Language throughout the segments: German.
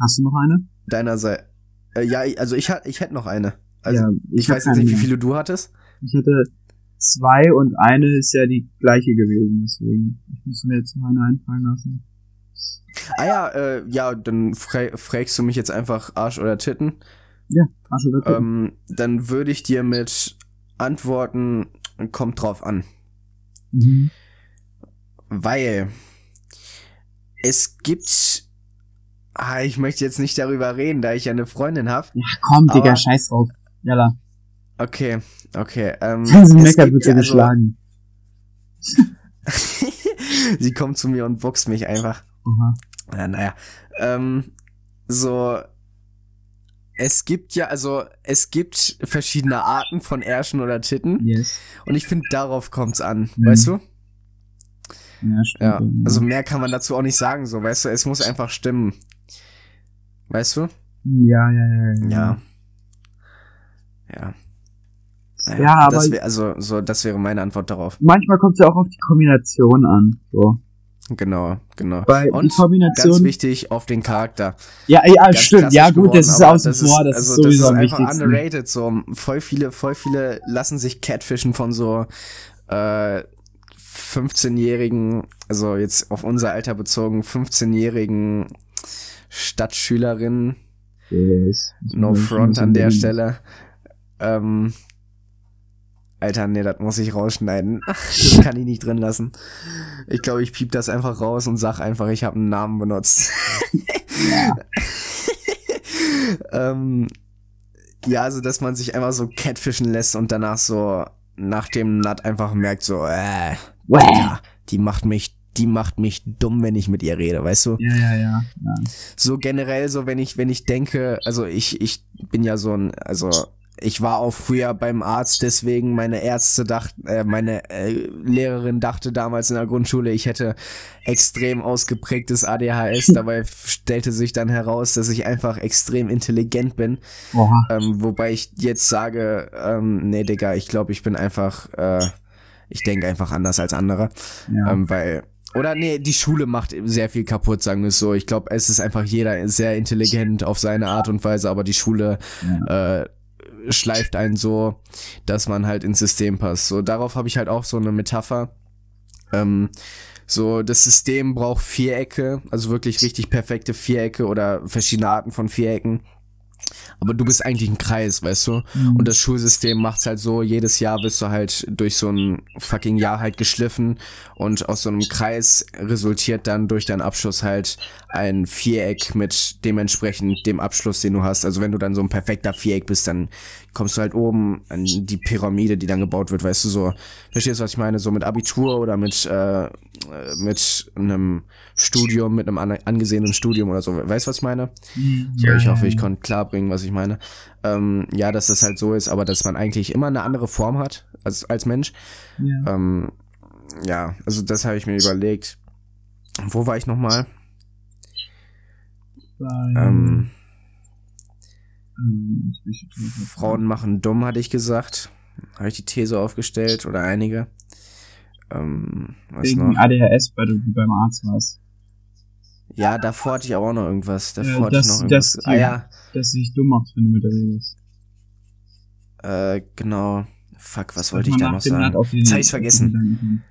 Hast du noch eine? Deiner Seite. Äh, ja, also ich, ich hätte noch eine. Also ja, ich, weiß jetzt nicht, wie viele du hattest. Ich hatte zwei und eine ist ja die gleiche gewesen, deswegen. Ich muss mir jetzt noch eine einfallen lassen. Ah ja, äh, ja, dann fra fragst du mich jetzt einfach Arsch oder Titten. Ja, Arsch oder Titten. Ähm, dann würde ich dir mit Antworten, kommt drauf an. Mhm. Weil es gibt. Ah, ich möchte jetzt nicht darüber reden, da ich ja eine Freundin habe. Ja, komm, Digga, aber, scheiß drauf. Jalla. Okay, okay. Ähm, Sie meckert, wird ja, geschlagen. Sie kommt zu mir und boxt mich einfach. Aha. Ja, naja. Ähm, so. Es gibt ja, also, es gibt verschiedene Arten von Ärschen oder Titten. Yes. Und ich finde, darauf kommt's an. Mhm. Weißt du? Ja, stimmt. Ja, also mehr kann man dazu auch nicht sagen, so, weißt du, es muss einfach stimmen. Weißt du? Ja, ja, ja. Ja. Ja. Ja, naja, ja aber. Wär, also, so, das wäre meine Antwort darauf. Manchmal kommt es ja auch auf die Kombination an, so. Genau, genau. Bei und Kombination, ganz wichtig auf den Charakter. Ja, ja, ganz stimmt. Ja, gut, geworden, das ist außen das vor, das also, ist sowieso das ist einfach underrated. So, voll viele, voll viele lassen sich catfischen von so äh, 15-jährigen, also jetzt auf unser Alter bezogen, 15-jährigen Stadtschülerinnen. Yes. No front an der Stelle. Ähm, Alter, nee, das muss ich rausschneiden. Das kann ich nicht drin lassen. Ich glaube, ich piep das einfach raus und sag einfach, ich habe einen Namen benutzt. Ja. ähm, ja, also, dass man sich einfach so catfischen lässt und danach so nach dem Nut einfach merkt so, äh, ja, die macht mich, die macht mich dumm, wenn ich mit ihr rede, weißt du? Ja, ja, ja. ja. So generell, so wenn ich, wenn ich denke, also ich, ich bin ja so ein, also ich war auch früher beim Arzt, deswegen meine Ärzte dachten, äh, meine äh, Lehrerin dachte damals in der Grundschule, ich hätte extrem ausgeprägtes ADHS. Dabei stellte sich dann heraus, dass ich einfach extrem intelligent bin. Ähm, wobei ich jetzt sage, ähm, nee, Digga, ich glaube, ich bin einfach, äh, ich denke einfach anders als andere. Ja. Ähm, weil oder nee, die Schule macht sehr viel kaputt, sagen wir es so. Ich glaube, es ist einfach jeder sehr intelligent auf seine Art und Weise, aber die Schule ja. äh, schleift einen so, dass man halt ins System passt. So, darauf habe ich halt auch so eine Metapher. Ähm, so, das System braucht Vierecke, also wirklich richtig perfekte Vierecke oder verschiedene Arten von Vierecken. Aber du bist eigentlich ein Kreis, weißt du? Mhm. Und das Schulsystem macht's halt so, jedes Jahr wirst du halt durch so ein fucking Jahr halt geschliffen und aus so einem Kreis resultiert dann durch deinen Abschluss halt ein Viereck mit dementsprechend dem Abschluss, den du hast. Also wenn du dann so ein perfekter Viereck bist, dann kommst du halt oben an die Pyramide, die dann gebaut wird, weißt du, so, verstehst du, was ich meine? So mit Abitur oder mit, äh, mit einem Studium, mit einem angesehenen Studium oder so, weißt du, was ich meine? So, ich hoffe, ich konnte klar bringen, was ich meine. Ähm, ja, dass das halt so ist, aber dass man eigentlich immer eine andere Form hat als, als Mensch. Ja, ähm, ja also das habe ich mir überlegt. Wo war ich nochmal? Ähm, ähm, Frauen machen dumm, hatte ich gesagt. Habe ich die These aufgestellt oder einige. Ähm, was Wegen noch? ADHS, weil du beim Arzt warst. Ja, davor hatte ich auch noch irgendwas. Davor ja, hatte ich noch irgendwas. Dass, ah, ja. dass du dich dumm machst, wenn du mit der redest. Äh, genau. Fuck, was wollte ich da noch sagen? Jetzt habe ich's vergessen.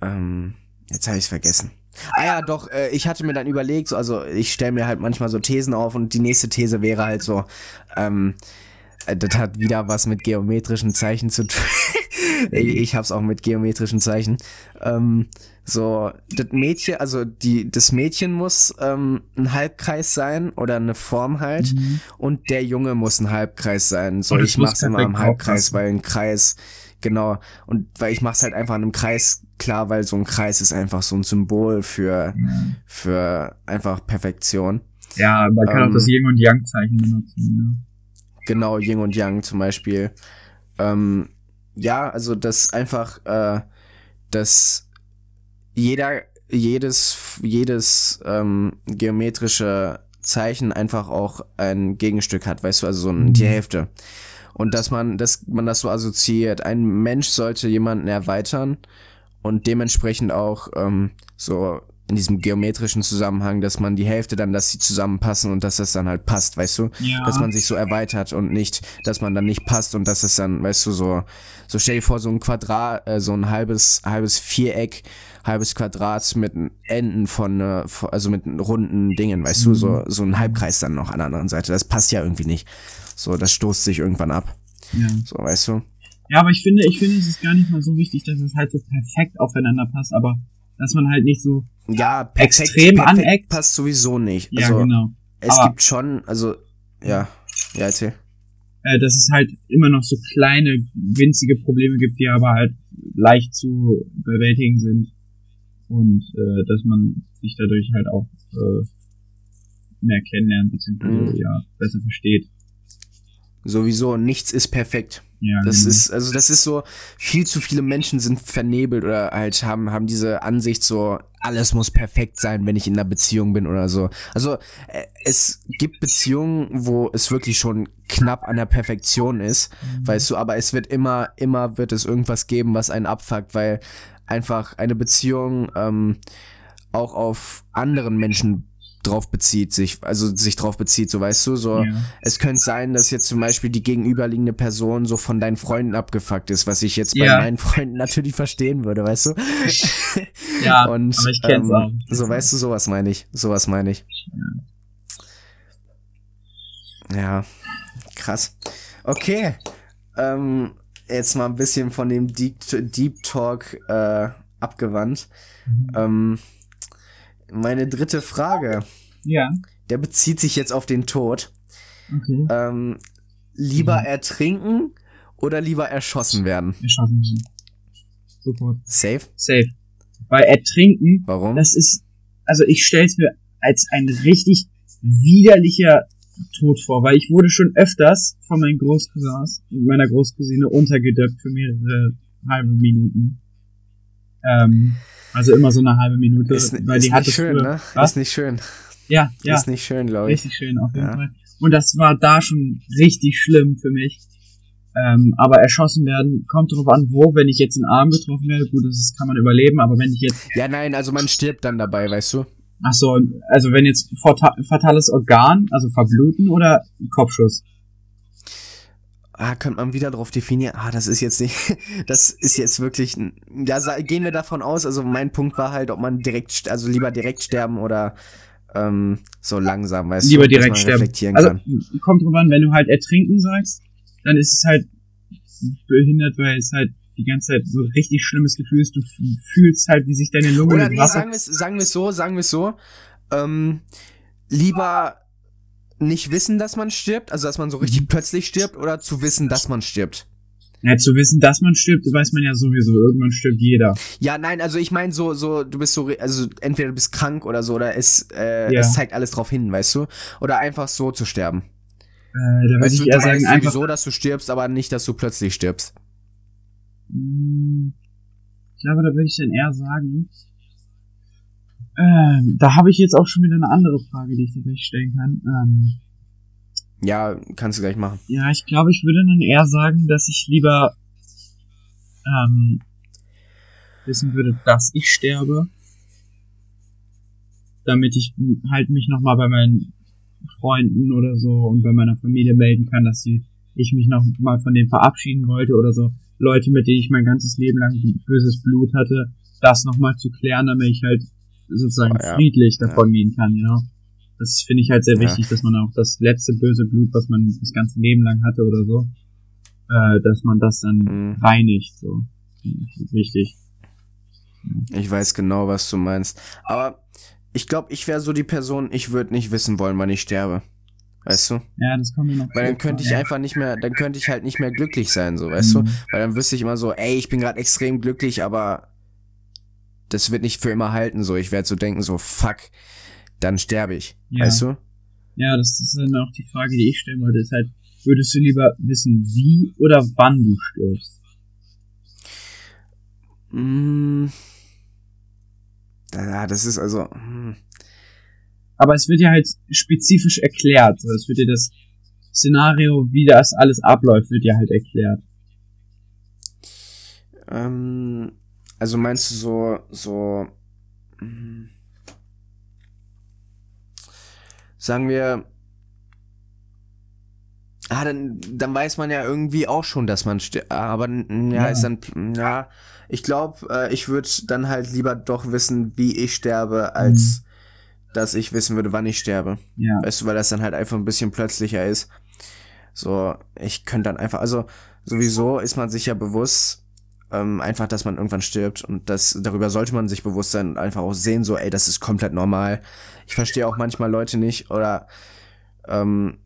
Ähm, jetzt habe ich's vergessen. Ah ja, doch, äh, ich hatte mir dann überlegt, so, also ich stelle mir halt manchmal so Thesen auf und die nächste These wäre halt so, ähm, äh, das hat wieder was mit geometrischen Zeichen zu tun. ich, hab's auch mit geometrischen Zeichen. Ähm, so, das Mädchen, also die, das Mädchen muss ähm, ein Halbkreis sein oder eine Form halt mhm. und der Junge muss ein Halbkreis sein. So, ich mach's immer im Halbkreis, weil ein Kreis, genau, und weil ich mach's halt einfach in einem Kreis klar, weil so ein Kreis ist einfach so ein Symbol für, mhm. für einfach Perfektion. Ja, man kann ähm, auch das Yin und Yang Zeichen benutzen, ne? Genau, Yin und Yang zum Beispiel. Ähm, ja, also das einfach, äh, dass jeder, jedes, jedes ähm, geometrische Zeichen einfach auch ein Gegenstück hat, weißt du, also so ein, die mhm. Hälfte. Und dass man, dass man das so assoziiert. Ein Mensch sollte jemanden erweitern und dementsprechend auch ähm, so in diesem geometrischen Zusammenhang, dass man die Hälfte dann, dass sie zusammenpassen und dass das dann halt passt, weißt du? Ja. Dass man sich so erweitert und nicht, dass man dann nicht passt und dass es dann, weißt du, so, so stell dir vor, so ein Quadrat, äh, so ein halbes, halbes Viereck, halbes Quadrat mit Enden von, äh, also mit runden Dingen, weißt du, so, so ein Halbkreis dann noch an der anderen Seite. Das passt ja irgendwie nicht. So, das stoßt sich irgendwann ab. Ja. So, weißt du? Ja, aber ich finde, ich finde, es ist gar nicht mal so wichtig, dass es halt so perfekt aufeinander passt, aber dass man halt nicht so Ja, perfekt, Extrem perfekt aneckt. passt sowieso nicht. Ja, also, genau. es Aber- gibt schon, also, ja, ja, erzähl. Äh, dass es halt immer noch so kleine, winzige Probleme gibt, die aber halt leicht zu bewältigen sind. Und äh, dass man sich dadurch halt auch äh, mehr kennenlernt, beziehungsweise Mhm. ja, besser versteht. Sowieso, nichts ist perfekt. Ja, Das genau. ist, also das ist so, viel zu viele Menschen sind vernebelt oder halt haben, haben diese Ansicht so, alles muss perfekt sein, wenn ich in einer Beziehung bin oder so. Also äh, es gibt Beziehungen, wo es wirklich schon knapp an der Perfektion ist, weißt du, aber es wird immer, immer wird es irgendwas geben, was einen abfuckt, weil einfach eine Beziehung ähm, auch auf anderen Menschen drauf bezieht, sich, also sich drauf bezieht, so weißt du, so. Ja. Es könnte sein, dass jetzt zum Beispiel die gegenüberliegende Person so von deinen Freunden abgefuckt ist, was ich jetzt bei Ja. meinen Freunden natürlich verstehen würde, weißt du? Ja, Und, aber ich kenn's ähm, auch. So, weißt du, sowas meine ich. Sowas meine ich. Ja. krass. Okay. Ähm, jetzt mal ein bisschen von dem Deep, Deep Talk äh, abgewandt. Mhm. Ähm, meine dritte Frage, Ja, der bezieht sich jetzt auf den Tod. okay. Ähm, lieber Mhm. ertrinken oder lieber erschossen werden? Schaffen es. Sofort. Safe? Safe. Weil Ertrinken, Warum? das ist, also ich stell's mir als ein richtig widerlicher Tod vor, weil ich wurde schon öfters von meinen Großcousins und meiner Großcousine untergedöppt für mehrere halbe Minuten. Ähm, also immer so eine halbe Minute, ist weil ist die nicht schön, früher, ne? Was? Ist nicht schön. Ja, ja, Ist nicht schön, glaube ich. richtig schön auf jeden Ja. Fall. Und das war da schon richtig schlimm für mich. Ähm, aber erschossen werden, kommt drauf an, wo, wenn ich jetzt in den Arm getroffen werde, gut, das kann man überleben, aber wenn ich jetzt Ja, nein, also man stirbt dann dabei, weißt du? Ach so, also wenn jetzt fata- fatales Organ, also verbluten oder Kopfschuss? Ah, könnte man wieder drauf definieren. Ah, das ist jetzt nicht, das ist jetzt wirklich, ja, gehen wir davon aus. Also mein Punkt war halt, ob man direkt, also lieber direkt sterben oder ähm, so langsam, weißt Lieber du, direkt man sterben. reflektieren Also kann. kommt drauf an, wenn du halt ertrinken sagst, dann ist es halt behindert, weil es halt die ganze Zeit so ein richtig schlimmes Gefühl ist. Du fühlst halt, wie sich deine Lunge Oder nee, Wasser... sagen wir es sagen wir's so, sagen wir es so. Ähm, lieber nicht wissen, dass man stirbt, also dass man so richtig Mhm. plötzlich stirbt, oder zu wissen, dass man stirbt. Ja, zu wissen, dass man stirbt, weiß man ja sowieso. Irgendwann stirbt jeder. Ja, nein, also ich meine so, so, du bist so, also entweder du bist krank oder so, oder es, äh, Ja. es zeigt alles drauf hin, weißt du? Oder einfach so zu sterben. Äh, da würde Weißt ich du, eher sagen, einfach... sowieso, dass du stirbst, aber nicht, dass du plötzlich stirbst. Hm, Ich glaube, da würde ich dann eher sagen. Ähm, da habe ich jetzt auch schon wieder eine andere Frage, die ich dir gleich stellen kann. Ähm, Ja, kannst du gleich machen. Ja, ich glaube, ich würde dann eher sagen, dass ich lieber ähm, wissen würde, dass ich sterbe, damit ich halt mich nochmal bei meinen Freunden oder so und bei meiner Familie melden kann, dass sie, ich mich noch mal von denen verabschieden wollte oder so. Leute, mit denen ich mein ganzes Leben lang böses Blut hatte, das nochmal zu klären, damit ich halt sozusagen Oh, ja. friedlich Ja. davon gehen kann, you know? Das finde ich halt sehr Ja. wichtig, dass man auch das letzte böse Blut, was man das ganze Leben lang hatte oder so, äh, dass man das dann Mhm. reinigt, so. Ich Wichtig. Ich weiß genau, was du meinst. Aber ich glaube, ich wäre so die Person, ich würde nicht wissen wollen, wann ich sterbe. Weißt du? Ja, das kommt mir noch Weil dann könnte ich ja. einfach nicht mehr, dann könnte ich halt nicht mehr glücklich sein, so, weißt Mhm. du? Weil dann wüsste ich immer so, ey, ich bin gerade extrem glücklich, aber das wird nicht für immer halten, so. Ich werde so denken, so, fuck, dann sterbe ich. Ja. Weißt du? Ja, das ist dann auch die Frage, die ich stellen wollte, ist halt, würdest du lieber wissen, wie oder wann du stirbst? Mm. Ja, das ist also. hm. Aber es wird ja halt spezifisch erklärt, so, es wird dir das Szenario, wie das alles abläuft, wird ja halt erklärt. Ähm, also meinst du so, so. mm, sagen wir, ah, dann, dann weiß man ja irgendwie auch schon, dass man. Aber ja, ja, ist dann, ja, ich glaube, äh, ich würde dann halt lieber doch wissen, wie ich sterbe, als mhm. dass ich wissen würde, wann ich sterbe. Ja. Weißt du, weil das dann halt einfach ein bisschen plötzlicher ist. So, ich könnte dann einfach, also sowieso ist man sich ja bewusst, ähm, einfach, dass man irgendwann stirbt und das darüber sollte man sich bewusst sein und einfach auch sehen, so, ey, das ist komplett normal. Ich verstehe auch manchmal Leute nicht oder ähm,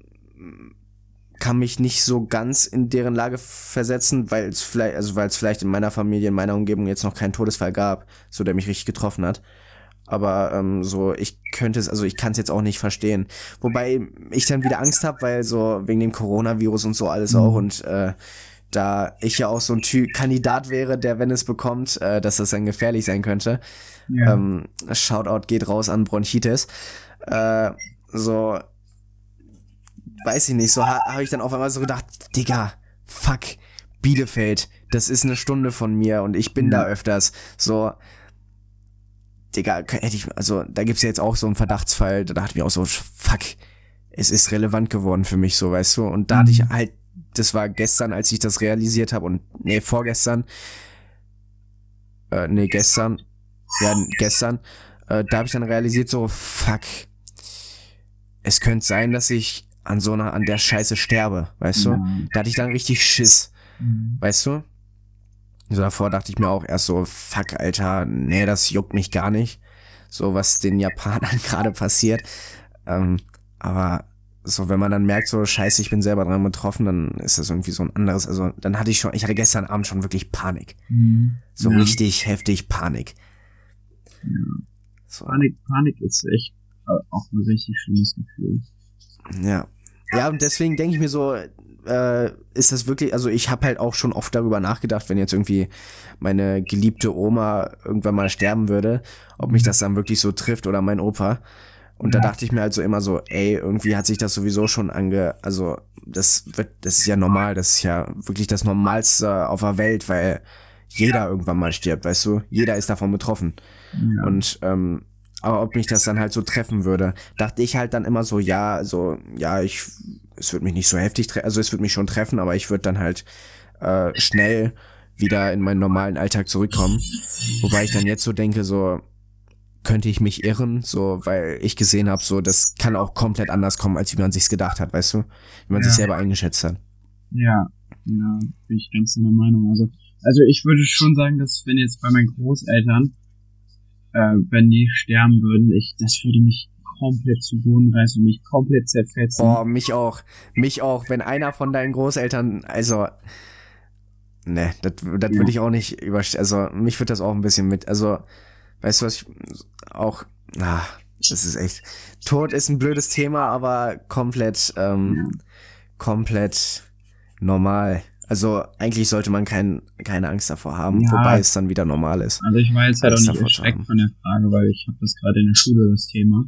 kann mich nicht so ganz in deren Lage versetzen, weil es vielleicht, also weil es vielleicht in meiner Familie, in meiner Umgebung jetzt noch keinen Todesfall gab, so der mich richtig getroffen hat. Aber ähm, so, ich könnte es, also ich kann es jetzt auch nicht verstehen. Wobei ich dann wieder Angst habe, weil so wegen dem Coronavirus und so alles mhm. auch und äh, da ich ja auch so ein Typ Kandidat wäre, der, wenn es bekommt, äh, dass das dann gefährlich sein könnte. Ja. Ähm, Shoutout geht raus an Bronchitis. Äh, so, weiß ich nicht, so ha habe ich dann auf einmal so gedacht, Digga, fuck, Bielefeld, das ist eine Stunde von mir und ich bin ja. da öfters. So, Digga, hätte ich, also da gibt's ja jetzt auch so einen Verdachtsfall, da dachte ich mir auch so, fuck, es ist relevant geworden für mich, so, weißt du, und da mhm. hatte ich mhm. halt das war gestern, als ich das realisiert habe und nee, vorgestern, äh, nee, gestern, ja, gestern, äh, da habe ich dann realisiert, so, fuck, es könnte sein, dass ich an so einer, an der Scheiße sterbe, weißt du? Mhm. Da hatte ich dann richtig Schiss, mhm. weißt du? So davor dachte ich mir auch erst so, fuck, Alter, nee, das juckt mich gar nicht. So, was den Japanern gerade passiert. Ähm, aber so, wenn man dann merkt, so, scheiße, ich bin selber dran betroffen, dann ist das irgendwie so ein anderes, also dann hatte ich schon, ich hatte gestern Abend schon wirklich Panik. Mhm. So ja. richtig heftig Panik. Ja. So. Panik, Panik ist echt auch ein richtig schlimmes Gefühl. Ja. Ja, und deswegen denke ich mir so, äh, ist das wirklich, also ich habe halt auch schon oft darüber nachgedacht, wenn jetzt irgendwie meine geliebte Oma irgendwann mal sterben würde, ob mich mhm. das dann wirklich so trifft oder mein Opa. Und ja. da dachte ich mir halt so immer so, ey, irgendwie hat sich das sowieso schon ange, also das wird, das ist ja normal, das ist ja wirklich das Normalste auf der Welt, weil jeder irgendwann mal stirbt, weißt du? Jeder ist davon betroffen. Ja. Und ähm, aber ob mich das dann halt so treffen würde, dachte ich halt dann immer so, ja, also ja, ich, es wird mich nicht so heftig treffen, also es wird mich schon treffen, aber ich würde dann halt äh, schnell wieder in meinen normalen Alltag zurückkommen. Wobei ich dann jetzt so denke, so, könnte ich mich irren, so, weil ich gesehen habe, so, das kann auch komplett anders kommen, als wie man sich's gedacht hat, weißt du? Wie man ja. sich selber eingeschätzt hat. Ja, ja, bin ich ganz deiner Meinung. Also, also ich würde schon sagen, dass wenn jetzt bei meinen Großeltern, äh, wenn die sterben würden, ich, das würde mich komplett zu Boden reißen und mich komplett zerfetzen. Boah, mich auch. Mich auch. Wenn einer von deinen Großeltern, also, ne, das, das ja. würde ich auch nicht überstehen. Also, mich würde das auch ein bisschen mit, also, Weißt du, was ich auch, ah, das ist echt, Tod ist ein blödes Thema, aber komplett, ähm, komplett normal. Also eigentlich sollte man kein, keine Angst davor haben, ja. wobei es dann wieder normal ist. Also ich war jetzt halt auch nicht erschreckt von der Frage, weil ich habe das gerade in der Schule, das Thema.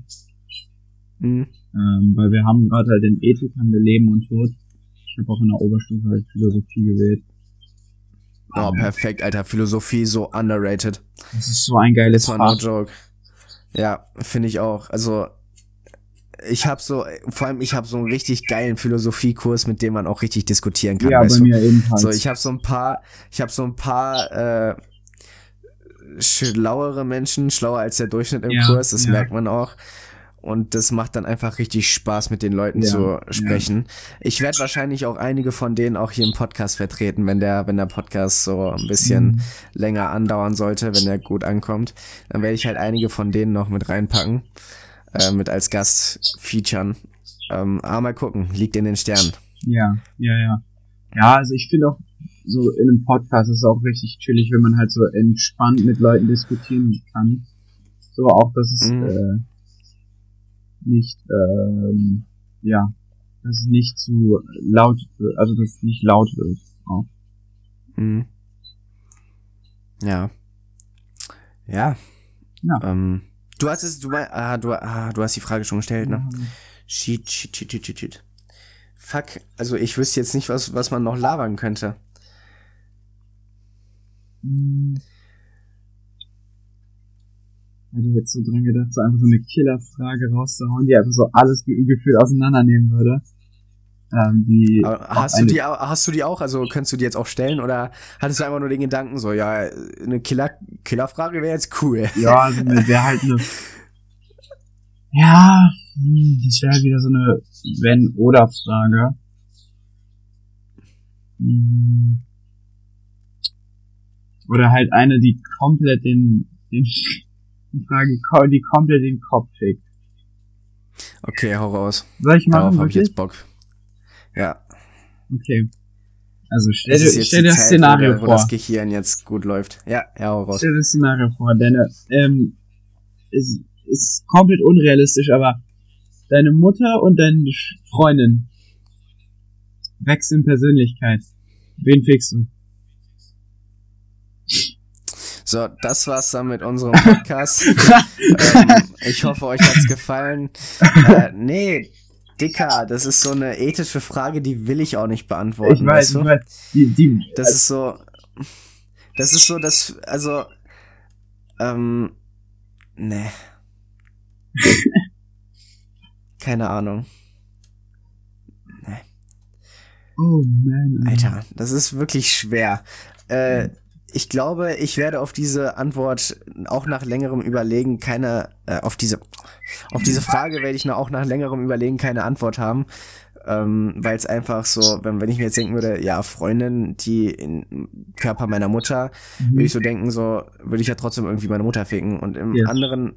Mhm. Ähm, weil wir haben gerade halt in Ethik haben wir Leben und Tod. Ich habe auch in der Oberstufe halt Philosophie gewählt. Oh, perfekt, Alter. Philosophie so underrated. Das ist so ein geiles Fach. No joke. Ja, finde ich auch. Also, ich habe so, vor allem ich habe so einen richtig geilen Philosophiekurs, mit dem man auch richtig diskutieren kann. Ja, bei du? mir ebenfalls. So, ich habe so ein paar, ich habe so ein paar äh, schlauere Menschen, schlauer als der Durchschnitt im ja, Kurs, das ja. merkt man auch. Und das macht dann einfach richtig Spaß, mit den Leuten ja, zu sprechen. Ja. Ich werde wahrscheinlich auch einige von denen auch hier im Podcast vertreten, wenn der, wenn der Podcast so ein bisschen mhm. länger andauern sollte, wenn der gut ankommt. Dann werde ich halt einige von denen noch mit reinpacken, äh, mit als Gast featuren. Ähm, aber mal gucken, liegt in den Sternen. Ja, ja, ja. Ja, also ich finde auch, so in einem Podcast ist es auch richtig chillig, wenn man halt so entspannt mit Leuten diskutieren kann. So auch, dass es, mhm. äh, nicht, ähm, ja, dass es nicht zu laut wird, also dass es nicht laut wird. Auch. Mhm. Ja. Ja. Ja. Ähm, du hast es, du, ah, du, ah, du hast die Frage schon gestellt, ne? Mhm. Shit, shit, shit, shit, shit, shit. Fuck, also ich wüsste jetzt nicht, was, was man noch labern könnte. Mhm. Hätte jetzt so dran gedacht, so einfach so eine Killerfrage rauszuhauen, die einfach so alles gefühlt auseinandernehmen würde. Ähm, die hast du die hast du die auch? Also könntest du die jetzt auch stellen oder hattest du einfach nur den Gedanken so, ja, eine Killer Killerfrage wäre jetzt cool. Ja, also wäre halt eine Ja, hm, das wäre halt wieder so eine wenn oder Frage. Hm. Oder halt eine, die komplett den, den die Frage, die komplett den Kopf fickt. Okay, hau raus. Soll ich machen? Darauf hab ich jetzt Bock. Ja. Okay. Also stell dir, stell dir das Zeit, Szenario wo, vor. Wo das Gehirn jetzt gut läuft. Ja, ja, hau raus. Stell dir das Szenario vor. Deine, ähm, ist, ist komplett unrealistisch, aber deine Mutter und deine Freundin wechseln Persönlichkeit. Wen fickst du? So, das war's dann mit unserem Podcast. ähm, ich hoffe, euch hat's gefallen. Äh, nee, Dicker, das ist so eine ethische Frage, die will ich auch nicht beantworten. Ich weiß, weißt du? ich weiß. Die, die, das ist so. Das ist so, dass, also, ähm, nee. Keine Ahnung. Nee. Oh man. Alter, das ist wirklich schwer. Äh, ich glaube, ich werde auf diese Antwort auch nach längerem Überlegen keine, äh, auf diese, auf diese Frage werde ich auch nach längerem Überlegen keine Antwort haben. Ähm, weil es einfach so, wenn, wenn ich mir jetzt denken würde, ja, Freundin, die in Körper meiner Mutter, mhm. würde ich so denken, so, würde ich ja trotzdem irgendwie meine Mutter ficken. Und im ja. anderen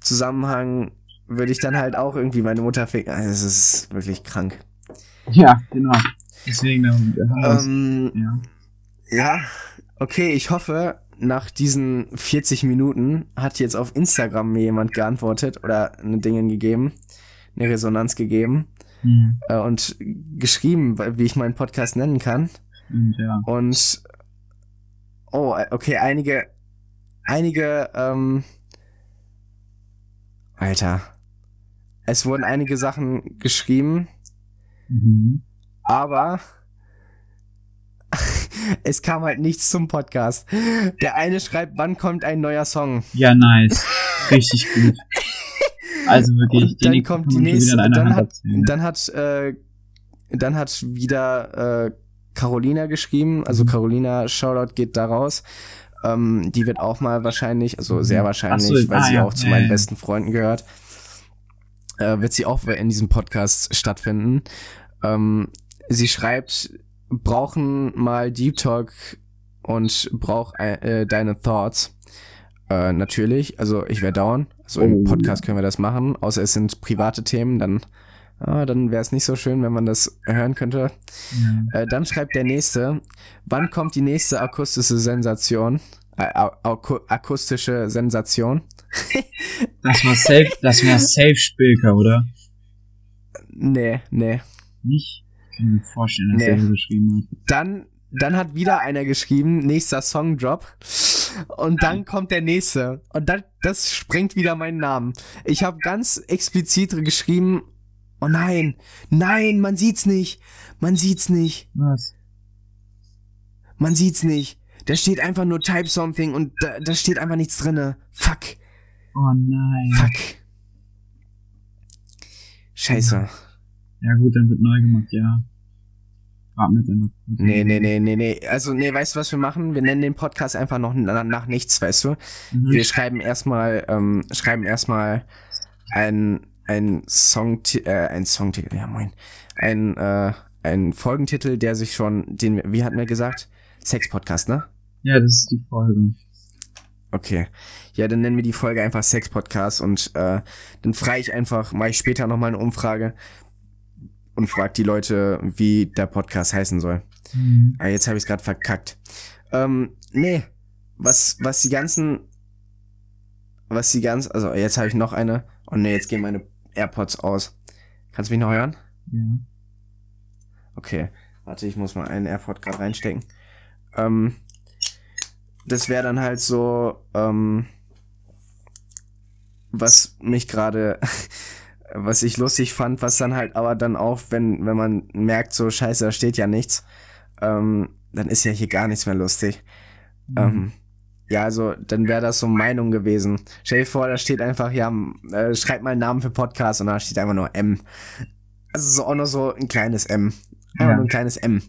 Zusammenhang würde ich dann halt auch irgendwie meine Mutter ficken. Also, es ist wirklich krank. Ja, genau. Deswegen ähm, ja. ja, Okay, ich hoffe, nach diesen 40 Minuten hat jetzt auf Instagram mir jemand geantwortet oder eine Dinge gegeben, eine Resonanz gegeben mhm. äh, und geschrieben, wie ich meinen Podcast nennen kann. Ja. Und oh, okay, einige, einige, ähm, Alter, es wurden einige Sachen geschrieben, mhm. aber es kam halt nichts zum Podcast. Der eine schreibt, wann kommt ein neuer Song? Ja, nice. Richtig gut. Also wirklich, Und dann kommt die nächste, dann hat, dann hat, äh, dann hat wieder äh, Carolina geschrieben, also mhm. Carolina, Shoutout geht da raus. Ähm, die wird auch mal wahrscheinlich, also sehr mhm. wahrscheinlich, so, weil ah, sie ja. auch zu meinen besten Freunden gehört, äh, wird sie auch in diesem Podcast stattfinden. Ähm, sie schreibt, brauchen mal Deep Talk und brauch äh, deine Thoughts. Äh, natürlich, also ich wäre down. Also im oh. Podcast können wir das machen, außer es sind private Themen, dann, ah, dann wäre es nicht so schön, wenn man das hören könnte. Mhm. Äh, dann schreibt der nächste, wann kommt die nächste akustische Sensation? Äh, akustische Sensation. das war safe, das war safe Spilker, oder? Nee, nee. Nicht? Kann mir vorstellen, dass nee. er geschrieben hat. Dann, dann hat wieder einer geschrieben, nächster Songdrop. Und dann kommt der nächste. Und dann, das sprengt wieder meinen Namen. Ich habe ganz explizit geschrieben, oh nein, nein, man sieht's nicht. Man sieht's nicht. Was? Man sieht's nicht. Da steht einfach nur Type Something und da, da steht einfach nichts drinne. Fuck. Oh nein. Fuck. Scheiße. Ja gut, dann wird neu gemacht, ja. Warten wir dann noch. Nee, nee, nee, nee, nee. Also, nee, weißt du, was wir machen? Wir nennen den Podcast einfach noch nach, nach nichts, weißt du? Mhm. Wir schreiben erstmal, ähm, schreiben erstmal ein, ein Song, äh, ein Songtitel, ja moin. Ein, äh, ein Folgentitel, der sich schon, den, wie hatten wir gesagt? Sex-Podcast, ne? Ja, das ist die Folge. Okay. Ja, dann nennen wir die Folge einfach Sex-Podcast und äh, dann frage ich einfach, mache ich später nochmal eine Umfrage, und fragt die Leute, wie der Podcast heißen soll. Mhm. Aber ah, jetzt habe ich es gerade verkackt. Ähm, nee, was, was die ganzen, was die ganz, also jetzt habe ich noch eine. Oh nee, jetzt gehen meine AirPods aus. Kannst du mich noch hören? Ja. Okay, warte, ich muss mal einen AirPod gerade reinstecken. Ähm, das wäre dann halt so, ähm, was mich gerade was ich lustig fand, was dann halt aber dann auch, wenn, wenn man merkt, so scheiße, da steht ja nichts, ähm, dann ist ja hier gar nichts mehr lustig. Mhm. Ähm, Ja, also dann wäre das so Meinung gewesen. Stell dir vor, da steht einfach, ja, äh, schreib mal einen Namen für Podcast und da steht einfach nur M. Also so auch noch so ein kleines M. Einfach Ja. nur ein kleines M.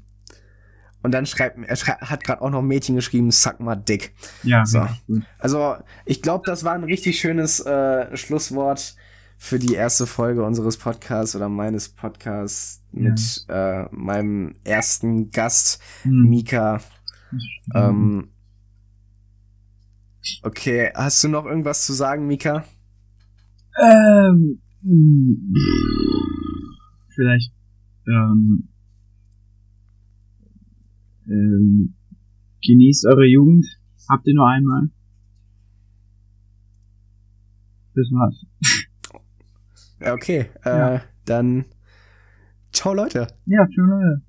Und dann schreibt, er schrei hat gerade auch noch ein Mädchen geschrieben, suck mal dick. Ja, So. gut. Also, ich glaube, das war ein richtig schönes äh, Schlusswort für die erste Folge unseres Podcasts oder meines Podcasts mit äh, meinem ersten Gast, Hm. Mika. Ähm, okay, hast du noch irgendwas zu sagen, Mika? Ähm, hm, vielleicht, ähm, ähm, genießt eure Jugend. Habt ihr nur einmal. Das war's. Okay, äh, Ja. dann ciao Leute. Ja, tschüss. Leute.